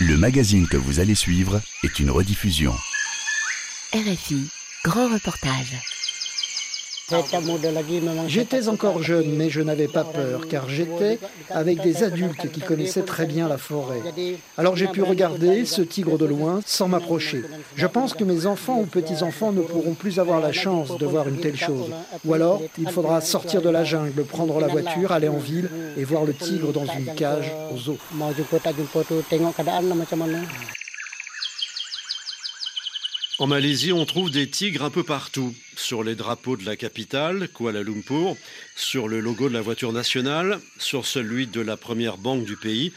Le magazine que vous allez suivre est une rediffusion. RFI, grand reportage. J'étais encore jeune, mais je n'avais pas peur, car j'étais avec des adultes qui connaissaient très bien la forêt. Alors j'ai pu regarder ce tigre de loin sans m'approcher. Je pense que mes enfants ou petits-enfants ne pourront plus avoir la chance de voir une telle chose. Ou alors, il faudra sortir de la jungle, prendre la voiture, aller en ville et voir le tigre dans une cage aux eaux. En Malaisie, on trouve des tigres un peu partout. Sur les drapeaux de la capitale, Kuala Lumpur, sur le logo de la voiture nationale, sur celui de la première banque du pays,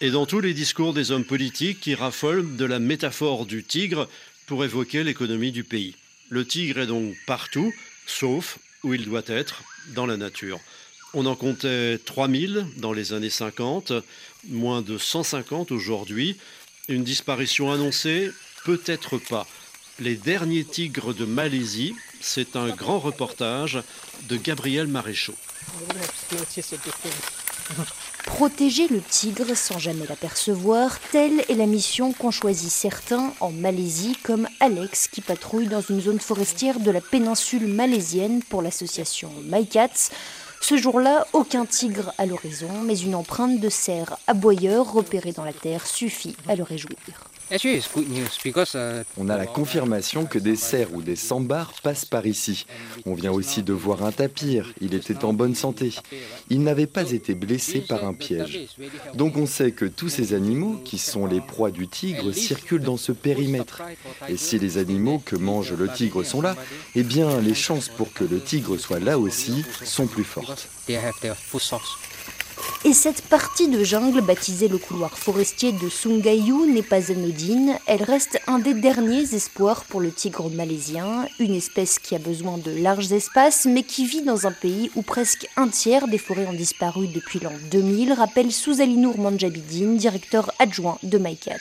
et dans tous les discours des hommes politiques qui raffolent de la métaphore du tigre pour évoquer l'économie du pays. Le tigre est donc partout, sauf où il doit être, dans la nature. On en comptait 3000 dans les années 50, moins de 150 aujourd'hui. Une disparition annoncée Peut-être pas. Les derniers tigres de Malaisie, c'est un grand reportage de Gabriel Maréchaux. Protéger le tigre sans jamais l'apercevoir, telle est la mission qu'ont choisi certains en Malaisie, comme Alex qui patrouille dans une zone forestière de la péninsule malaisienne pour l'association MyCats. Ce jour-là, aucun tigre à l'horizon, mais une empreinte de cerf aboyeur repérée dans la terre suffit à le réjouir. On a la confirmation que des cerfs ou des sambars passent par ici. On vient aussi de voir un tapir. Il était en bonne santé. Il n'avait pas été blessé par un piège. Donc on sait que tous ces animaux, qui sont les proies du tigre, circulent dans ce périmètre. Et si les animaux que mange le tigre sont là, eh bien les chances pour que le tigre soit là aussi sont plus fortes. Et cette partie de jungle, baptisée le couloir forestier de Sungayu, n'est pas anodine. Elle reste un des derniers espoirs pour le tigre malaisien, une espèce qui a besoin de larges espaces, mais qui vit dans un pays où presque un tiers des forêts ont disparu depuis l'an 2000, rappelle Souzalinour Manjabidine, directeur adjoint de MyCat.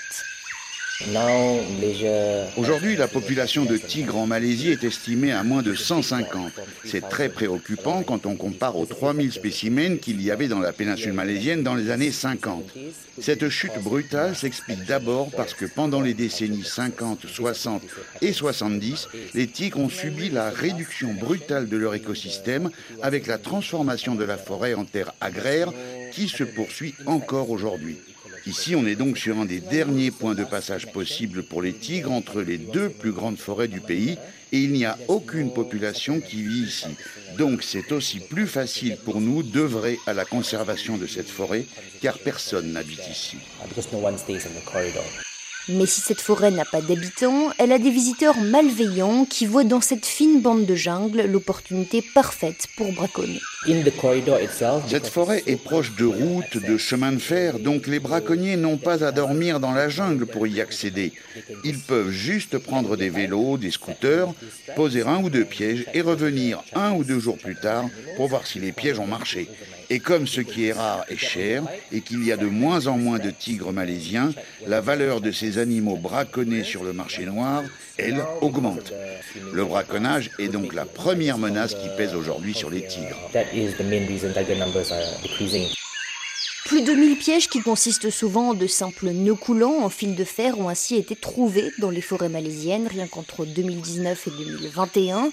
Aujourd'hui, la population de tigres en Malaisie est estimée à moins de 150. C'est très préoccupant quand on compare aux 3000 spécimens qu'il y avait dans la péninsule malaisienne dans les années 50. Cette chute brutale s'explique d'abord parce que pendant les décennies 50, 60 et 70, les tigres ont subi la réduction brutale de leur écosystème avec la transformation de la forêt en terre agraire qui se poursuit encore aujourd'hui. Ici, on est donc sur un des derniers points de passage possibles pour les tigres entre les deux plus grandes forêts du pays et il n'y a aucune population qui vit ici. Donc c'est aussi plus facile pour nous d'œuvrer à la conservation de cette forêt car personne n'habite ici. Mais si cette forêt n'a pas d'habitants, elle a des visiteurs malveillants qui voient dans cette fine bande de jungle l'opportunité parfaite pour braconner. Cette forêt est proche de routes, de chemins de fer, donc les braconniers n'ont pas à dormir dans la jungle pour y accéder. Ils peuvent juste prendre des vélos, des scooters, poser un ou deux pièges et revenir un ou deux jours plus tard pour voir si les pièges ont marché. Et comme ce qui est rare est cher et qu'il y a de moins en moins de tigres malaisiens, la valeur de ces animaux braconnés sur le marché noir, elle, augmente. Le braconnage est donc la première menace qui pèse aujourd'hui sur les tigres. Plus de 1000 pièges qui consistent souvent en de simples nœuds coulants en fil de fer ont ainsi été trouvés dans les forêts malaisiennes rien qu'entre 2019 et 2021.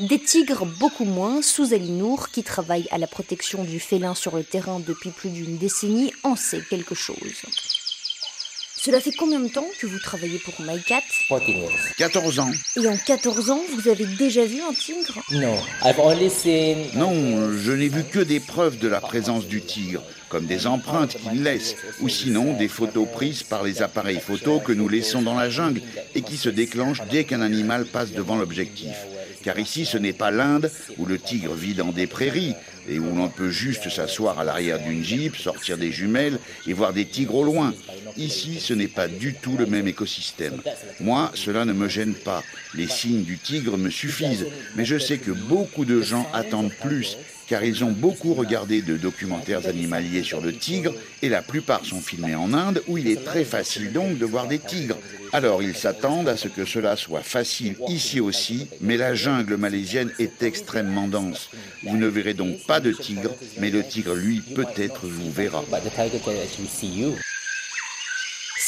Des tigres beaucoup moins, sous Alinour, qui travaille à la protection du félin sur le terrain depuis plus d'une décennie, en sait quelque chose. Cela fait combien de temps que vous travaillez pour MyCat 14 ans. Et en 14 ans, vous avez déjà vu un tigre? Non, je n'ai vu que des preuves de la présence du tigre, comme des empreintes qu'il laisse, ou sinon des photos prises par les appareils photo que nous laissons dans la jungle et qui se déclenchent dès qu'un animal passe devant l'objectif. Car ici, ce n'est pas l'Inde où le tigre vit dans des prairies et où l'on peut juste s'asseoir à l'arrière d'une jeep, sortir des jumelles et voir des tigres au loin. Ici, ce n'est pas du tout le même écosystème. Moi, cela ne me gêne pas. Les signes du tigre me suffisent. Mais je sais que beaucoup de gens attendent plus car ils ont beaucoup regardé de documentaires animaliers sur le tigre, et la plupart sont filmés en Inde, où il est très facile donc de voir des tigres. Alors ils s'attendent à ce que cela soit facile ici aussi, mais la jungle malaisienne est extrêmement dense. Vous ne verrez donc pas de tigre, mais le tigre, lui, peut-être vous verra.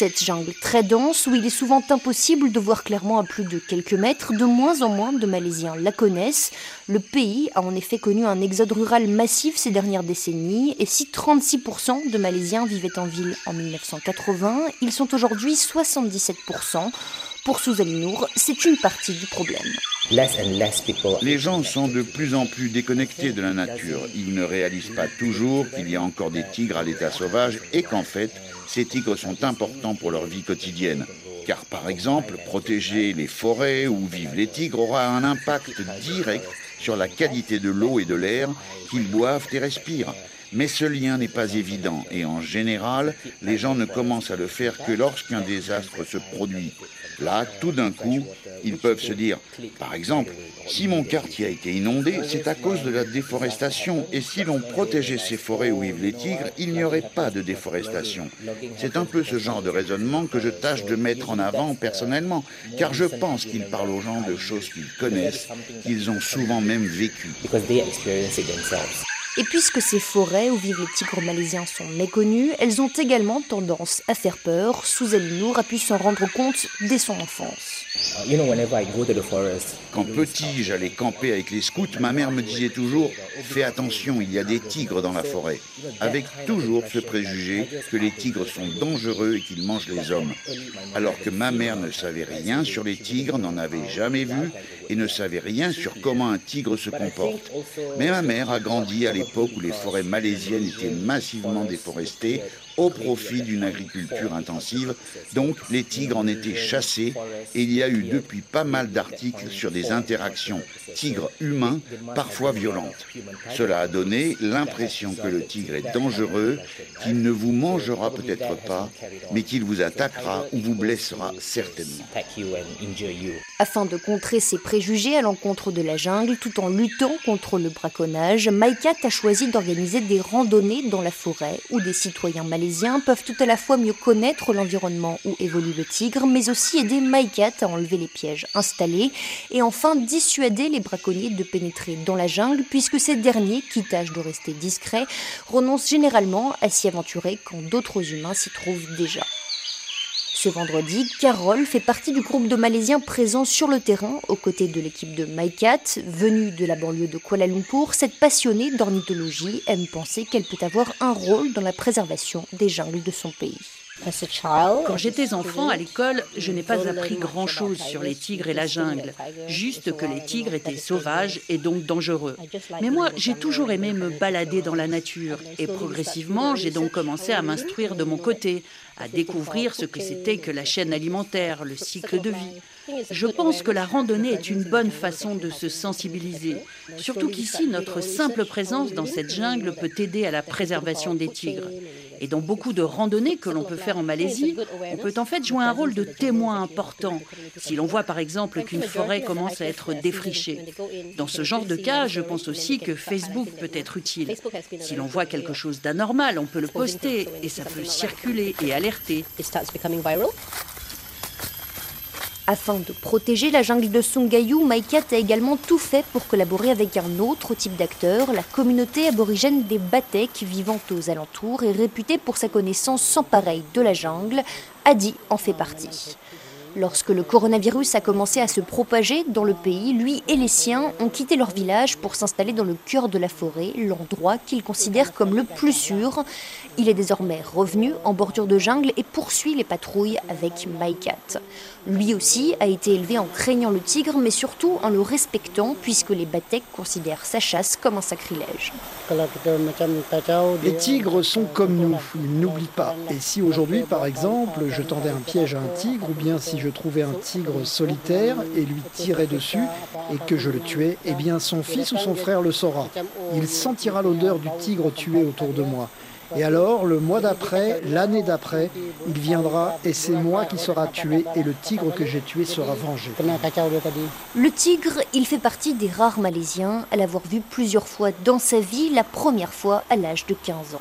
Cette jungle très dense où il est souvent impossible de voir clairement à plus de quelques mètres, de moins en moins de Malaisiens la connaissent. Le pays a en effet connu un exode rural massif ces dernières décennies et si 36% de Malaisiens vivaient en ville en 1980, ils sont aujourd'hui 77%. Pour Suzanne Nour, c'est une partie du problème. Les gens sont de plus en plus déconnectés de la nature. Ils ne réalisent pas toujours qu'il y a encore des tigres à l'état sauvage et qu'en fait, ces tigres sont importants pour leur vie quotidienne. Car par exemple, protéger les forêts où vivent les tigres aura un impact direct sur la qualité de l'eau et de l'air qu'ils boivent et respirent. Mais ce lien n'est pas évident et en général, les gens ne commencent à le faire que lorsqu'un désastre se produit. Là, tout d'un coup, ils peuvent se dire, par exemple, si mon quartier a été inondé, c'est à cause de la déforestation. Et si l'on protégeait ces forêts où vivent les tigres, il n'y aurait pas de déforestation. C'est un peu ce genre de raisonnement que je tâche de mettre en avant personnellement, car je pense qu'ils parlent aux gens de choses qu'ils connaissent, qu'ils ont souvent même vécues. Et puisque ces forêts où vivent les tigres malaisiens sont méconnues, elles ont également tendance à faire peur. Suzelle Nour a pu s'en rendre compte dès son enfance. Quand petit, j'allais camper avec les scouts, ma mère me disait toujours Fais attention, il y a des tigres dans la forêt. Avec toujours ce préjugé que les tigres sont dangereux et qu'ils mangent les hommes. Alors que ma mère ne savait rien sur les tigres, n'en avait jamais vu et ne savait rien sur comment un tigre se comporte. Mais ma mère a grandi à où les forêts malaisiennes étaient massivement déforestées au profit d'une agriculture intensive. Donc les tigres en étaient chassés et il y a eu depuis pas mal d'articles sur des interactions tigres-humains, parfois violentes. Cela a donné l'impression que le tigre est dangereux, qu'il ne vous mangera peut-être pas, mais qu'il vous attaquera ou vous blessera certainement. Afin de contrer ces préjugés à l'encontre de la jungle tout en luttant contre le braconnage, Maïkat a choisi d'organiser des randonnées dans la forêt où des citoyens malaisiens peuvent tout à la fois mieux connaître l'environnement où évolue le tigre, mais aussi aider MyCat à enlever les pièges installés et enfin dissuader les braconniers de pénétrer dans la jungle, puisque ces derniers, qui tâchent de rester discrets, renoncent généralement à s'y aventurer quand d'autres humains s'y trouvent déjà. Ce vendredi, Carole fait partie du groupe de Malaisiens présents sur le terrain aux côtés de l'équipe de MyCat. Venue de la banlieue de Kuala Lumpur, cette passionnée d'ornithologie aime penser qu'elle peut avoir un rôle dans la préservation des jungles de son pays. Quand j'étais enfant à l'école, je n'ai pas appris grand-chose sur les tigres et la jungle, juste que les tigres étaient sauvages et donc dangereux. Mais moi, j'ai toujours aimé me balader dans la nature. et progressivement, j'ai donc commencé à m'instruire de mon côté, à découvrir ce que c'était que la chaîne alimentaire, le cycle de vie. Je pense que la randonnée est une bonne façon de se sensibiliser, surtout qu'ici, notre simple présence dans cette jungle peut aider à la préservation des tigres. Et dans beaucoup de randonnées que l'on peut faire en Malaisie, on peut en fait jouer un rôle de témoin important. Si l'on voit par exemple qu'une forêt commence à être défrichée. Dans ce genre de cas, je pense aussi que Facebook peut être utile. Si l'on voit quelque chose d'anormal, on peut le poster et ça peut circuler et alerter. Afin de protéger la jungle de Songayou, Maikat a également tout fait pour collaborer avec un autre type d'acteur, la communauté aborigène des Batek vivant aux alentours et réputée pour sa connaissance sans pareille de la jungle. Adi en fait partie. Lorsque le coronavirus a commencé à se propager dans le pays, lui et les siens ont quitté leur village pour s'installer dans le cœur de la forêt, l'endroit qu'ils considèrent comme le plus sûr. Il est désormais revenu en bordure de jungle et poursuit les patrouilles avec MyCat. Lui aussi a été élevé en craignant le tigre, mais surtout en le respectant, puisque les Batek considèrent sa chasse comme un sacrilège. Les tigres sont comme nous, ils n'oublient pas. Et si aujourd'hui, par exemple, je tendais un piège à un tigre, ou bien si je trouvais un tigre solitaire et lui tirais dessus, et que je le tuais, eh bien son fils ou son frère le saura. Il sentira l'odeur du tigre tué autour de moi. Et alors, le mois d'après, l'année d'après, il viendra et c'est moi qui sera tué et le tigre que j'ai tué sera vengé. Le tigre, il fait partie des rares Malaisiens à l'avoir vu plusieurs fois dans sa vie, la première fois à l'âge de 15 ans.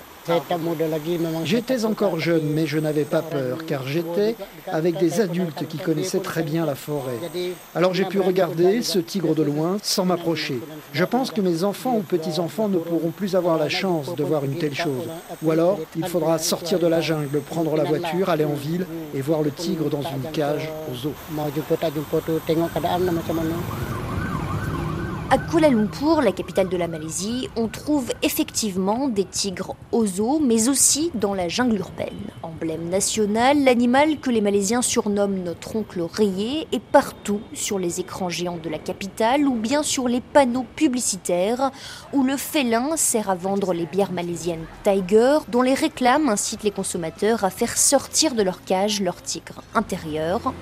J'étais encore jeune, mais je n'avais pas peur, car j'étais avec des adultes qui connaissaient très bien la forêt. Alors j'ai pu regarder ce tigre de loin sans m'approcher. Je pense que mes enfants ou petits-enfants ne pourront plus avoir la chance de voir une telle chose. Ou alors, il faudra sortir de la jungle, prendre la voiture, aller en ville et voir le tigre dans une cage aux eaux. À Kuala Lumpur, la capitale de la Malaisie, on trouve effectivement des tigres aux eaux, mais aussi dans la jungle urbaine. Emblème national, l'animal que les Malaisiens surnomment notre oncle rayé est partout sur les écrans géants de la capitale ou bien sur les panneaux publicitaires où le félin sert à vendre les bières malaisiennes Tiger, dont les réclames incitent les consommateurs à faire sortir de leur cage leur tigre intérieur.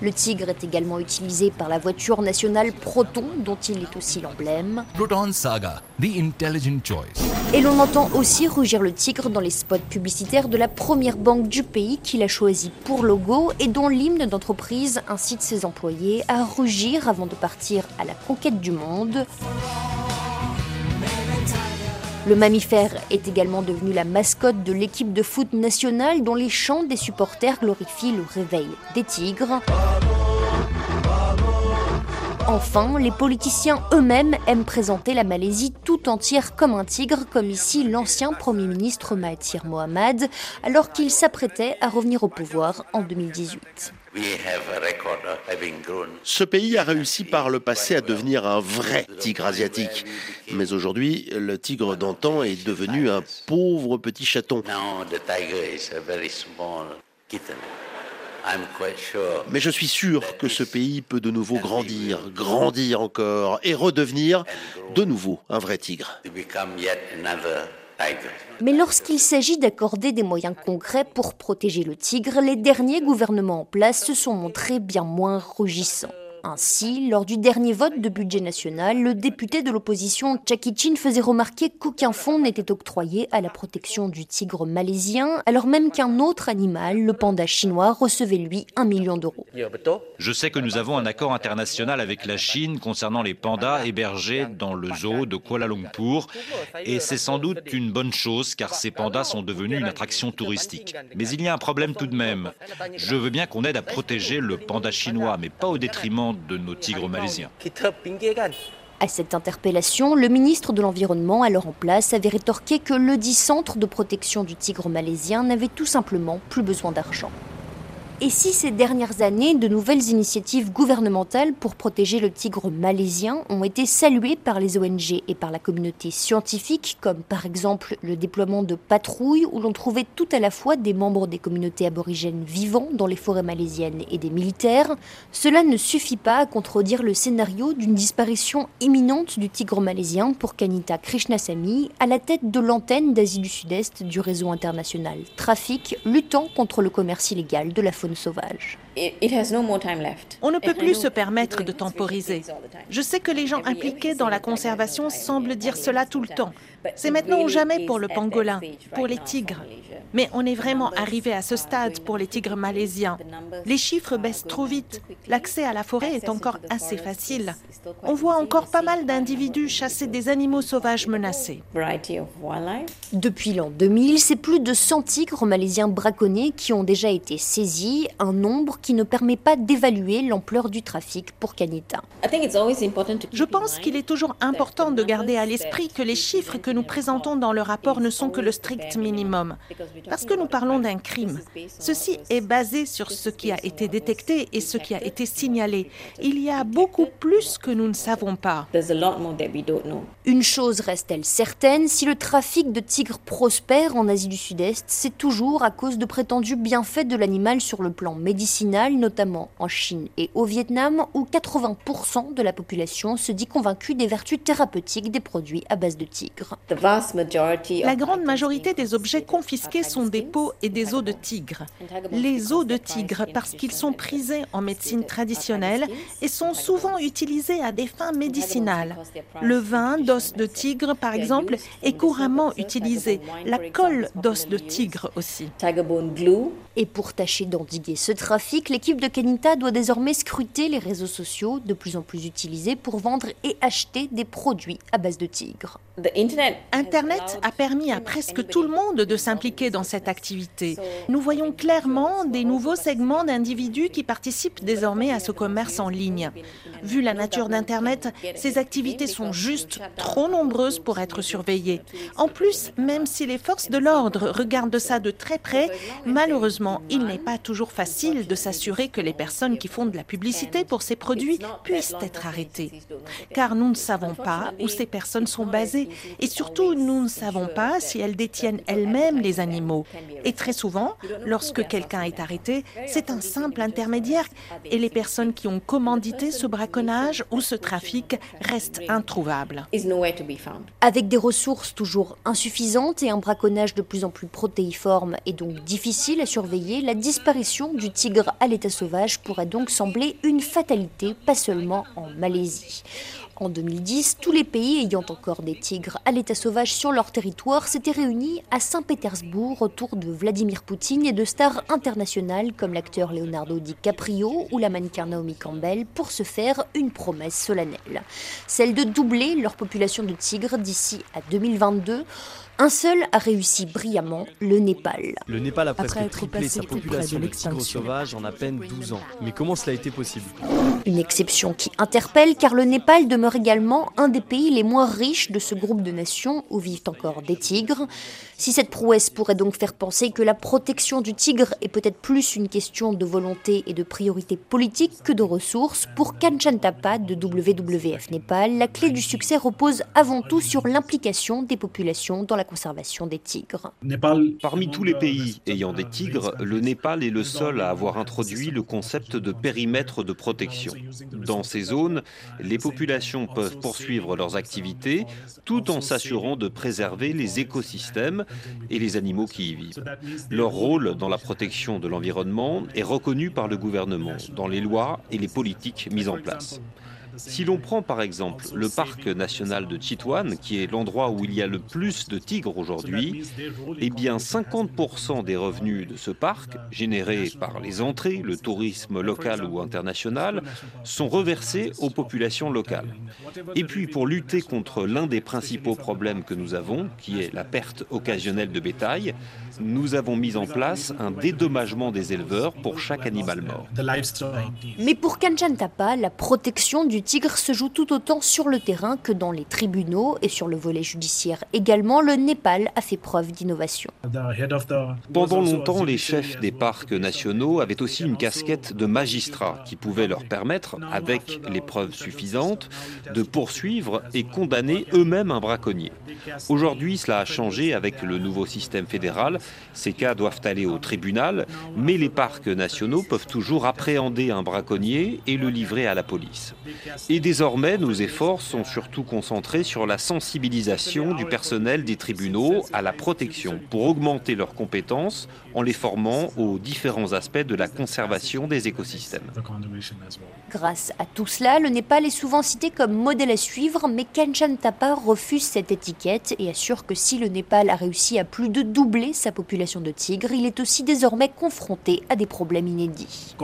Le tigre est également utilisé par la voiture nationale Proton, dont il est aussi l'emblème. Proton Saga, the intelligent choice. Et l'on entend aussi rugir le tigre dans les spots publicitaires de la première banque du pays qu'il a choisi pour logo et dont l'hymne d'entreprise incite ses employés à rugir avant de partir à la conquête du monde. Le mammifère est également devenu la mascotte de l'équipe de foot nationale dont les chants des supporters glorifient le réveil des tigres. Enfin, les politiciens eux-mêmes aiment présenter la Malaisie tout entière comme un tigre, comme ici l'ancien Premier ministre Mahathir Mohamad, alors qu'il s'apprêtait à revenir au pouvoir en 2018. Ce pays a réussi par le passé à devenir un vrai tigre asiatique. Mais aujourd'hui, le tigre d'antan est devenu un pauvre petit chaton. Mais je suis sûr que ce pays peut de nouveau grandir, grandir encore et redevenir de nouveau un vrai tigre. Mais lorsqu'il s'agit d'accorder des moyens concrets pour protéger le tigre, les derniers gouvernements en place se sont montrés bien moins rugissants. Ainsi, lors du dernier vote de budget national, le député de l'opposition Jackie Chin faisait remarquer qu'aucun fonds n'était octroyé à la protection du tigre malaisien, alors même qu'un autre animal, le panda chinois, recevait lui un million d'euros. Je sais que nous avons un accord international avec la Chine concernant les pandas hébergés dans le zoo de Kuala Lumpur, et c'est sans doute une bonne chose car ces pandas sont devenus une attraction touristique. Mais il y a un problème tout de même. Je veux bien qu'on aide à protéger le panda chinois, mais pas au détriment de nos tigres malaisiens. À cette interpellation, le ministre de l'Environnement, alors en place, avait rétorqué que le dit centre de protection du tigre malaisien n'avait tout simplement plus besoin d'argent. Et si ces dernières années, de nouvelles initiatives gouvernementales pour protéger le tigre malaisien ont été saluées par les ONG et par la communauté scientifique, comme par exemple le déploiement de patrouilles où l'on trouvait tout à la fois des membres des communautés aborigènes vivant dans les forêts malaisiennes et des militaires, cela ne suffit pas à contredire le scénario d'une disparition imminente du tigre malaisien pour Kanita Krishnasamy à la tête de l'antenne d'Asie du Sud-Est du réseau international Trafic luttant contre le commerce illégal de la faune sauvage. On ne peut plus se permettre de temporiser. Je sais que les gens impliqués dans la conservation semblent dire cela tout le temps. C'est maintenant ou jamais pour le pangolin, pour les tigres. Mais on est vraiment arrivé à ce stade pour les tigres malaisiens. Les chiffres baissent trop vite. L'accès à la forêt est encore assez facile. On voit encore pas mal d'individus chasser des animaux sauvages menacés. Depuis l'an 2000, c'est plus de 100 tigres malaisiens braconnés qui ont déjà été saisis, un nombre qui ne permet pas d'évaluer l'ampleur du trafic pour Kanita. Je pense qu'il est toujours important de garder à l'esprit que les chiffres que nous présentons dans le rapport ne sont que le strict minimum, parce que nous parlons d'un crime. Ceci est basé sur ce qui a été détecté et ce qui a été signalé. Il y a beaucoup plus que nous ne savons pas. Une chose reste-t-elle certaine, si le trafic de tigres prospère en Asie du Sud-Est, c'est toujours à cause de prétendus bienfaits de l'animal sur le plan médicinal, notamment en Chine et au Vietnam, où 80% de la population se dit convaincue des vertus thérapeutiques des produits à base de tigre. La grande majorité des objets confisqués sont des peaux et des os de tigre. Les os de tigre parce qu'ils sont prisés en médecine traditionnelle et sont souvent utilisés à des fins médicinales. Le vin d'os de tigre, par exemple, est couramment utilisé. La colle d'os de tigre aussi. Et pour tâcher d'endiguer ce trafic, l'équipe de Kenita doit désormais scruter les réseaux sociaux, de plus en plus utilisés pour vendre et acheter des produits à base de tigre. Internet a permis à presque tout le monde de s'impliquer dans cette activité. Nous voyons clairement des nouveaux segments d'individus qui participent désormais à ce commerce en ligne. Vu la nature d'Internet, ces activités sont juste trop nombreuses pour être surveillées. En plus, même si les forces de l'ordre regardent ça de très près, malheureusement, il n'est pas toujours facile de s'assurer que les personnes qui font de la publicité pour ces produits puissent être arrêtées. Car nous ne savons pas où ces personnes sont basées et surtout, nous ne savons pas si elles détiennent elles-mêmes les animaux. Et très souvent, lorsque quelqu'un est arrêté, c'est un simple intermédiaire et les personnes qui ont commandité ce braconnage ou ce trafic restent introuvables. Avec des ressources toujours insuffisantes et un braconnage de plus en plus protéiforme et donc difficile à surveiller, la disparition du tigre à l'état sauvage pourrait donc sembler une fatalité, pas seulement en Malaisie. En 2010, tous les pays ayant encore des tigres à l'état sauvage sur leur territoire s'étaient réunis à Saint-Pétersbourg autour de Vladimir Poutine et de stars internationales comme l'acteur Leonardo DiCaprio ou la mannequin Naomi Campbell pour se faire une promesse solennelle, celle de doubler leur population de tigres d'ici à 2022 un seul a réussi brillamment, le Népal. Le Népal a presque triplé sa population de tigres sauvages en à peine 12 ans. Mais comment cela a été possible? Une exception qui interpelle car le Népal demeure également un des pays les moins riches de ce groupe de nations où vivent encore des tigres. Si cette prouesse pourrait donc faire penser que la protection du tigre est peut-être plus une question de volonté et de priorité politique que de ressources, pour Kanchan Thapa de WWF Népal, la clé du succès repose avant tout sur l'implication des populations dans la conservation des tigres. Parmi tous les pays ayant des tigres, le Népal est le seul à avoir introduit le concept de périmètre de protection. Dans ces zones, les populations peuvent poursuivre leurs activités tout en s'assurant de préserver les écosystèmes et les animaux qui y vivent. Leur rôle dans la protection de l'environnement est reconnu par le gouvernement dans les lois et les politiques mises en place. Si l'on prend par exemple le parc national de Chitwan, qui est l'endroit où il y a le plus de tigres aujourd'hui, eh bien 50% des revenus de ce parc, générés par les entrées, le tourisme local ou international, sont reversés aux populations locales. Et puis pour lutter contre l'un des principaux problèmes que nous avons, qui est la perte occasionnelle de bétail, nous avons mis en place un dédommagement des éleveurs pour chaque animal mort. Mais pour Kanchan la protection du tigre se joue tout autant sur le terrain que dans les tribunaux et sur le volet judiciaire. Également, le Népal a fait preuve d'innovation. Pendant longtemps, les chefs des parcs nationaux avaient aussi une casquette de magistrat qui pouvait leur permettre, avec les preuves suffisantes, de poursuivre et condamner eux-mêmes un braconnier. Aujourd'hui, cela a changé avec le nouveau système fédéral ces cas doivent aller au tribunal, mais les parcs nationaux peuvent toujours appréhender un braconnier et le livrer à la police. Et désormais, nos efforts sont surtout concentrés sur la sensibilisation du personnel des tribunaux à la protection pour augmenter leurs compétences en les formant aux différents aspects de la conservation des écosystèmes. Grâce à tout cela, le Népal est souvent cité comme modèle à suivre, mais Kanchan Thapa refuse cette étiquette et assure que si le Népal a réussi à plus de doubler sa population de tigres, il est aussi désormais confronté à des problèmes inédits.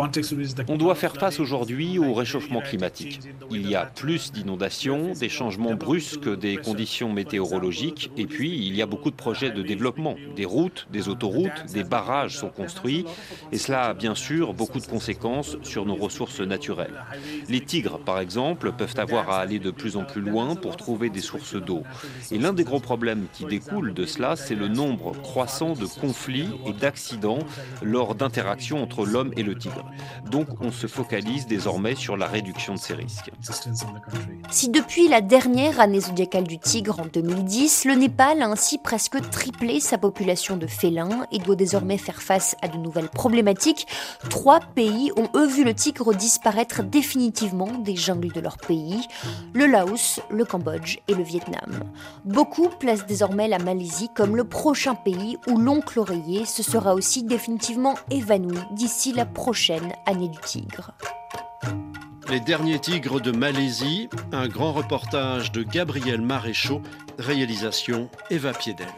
On doit faire face aujourd'hui au réchauffement climatique. Il y a plus d'inondations, des changements brusques des conditions météorologiques, et puis il y a beaucoup de projets de développement. Des routes, des autoroutes, des barrages sont construits, et cela a bien sûr beaucoup de conséquences sur nos ressources naturelles. Les tigres, par exemple, peuvent avoir à aller de plus en plus loin pour trouver des sources d'eau. Et l'un des gros problèmes qui découle de cela, c'est le nombre croissant de conflits et d'accidents lors d'interactions entre l'homme et le tigre. Donc on se focalise désormais sur la réduction de ces risques. Si depuis la dernière année zodiacale du tigre en 2010, le Népal a ainsi presque triplé sa population de félins et doit désormais faire face à de nouvelles problématiques, trois pays ont eux vu le tigre disparaître définitivement des jungles de leur pays, le Laos, le Cambodge et le Vietnam. Beaucoup placent désormais la Malaisie comme le prochain pays où l'oncle oreiller se sera aussi définitivement évanoui d'ici la prochaine année du tigre. Les derniers tigres de Malaisie, un grand reportage de Gabriel Maréchaux, réalisation Eva Piedel.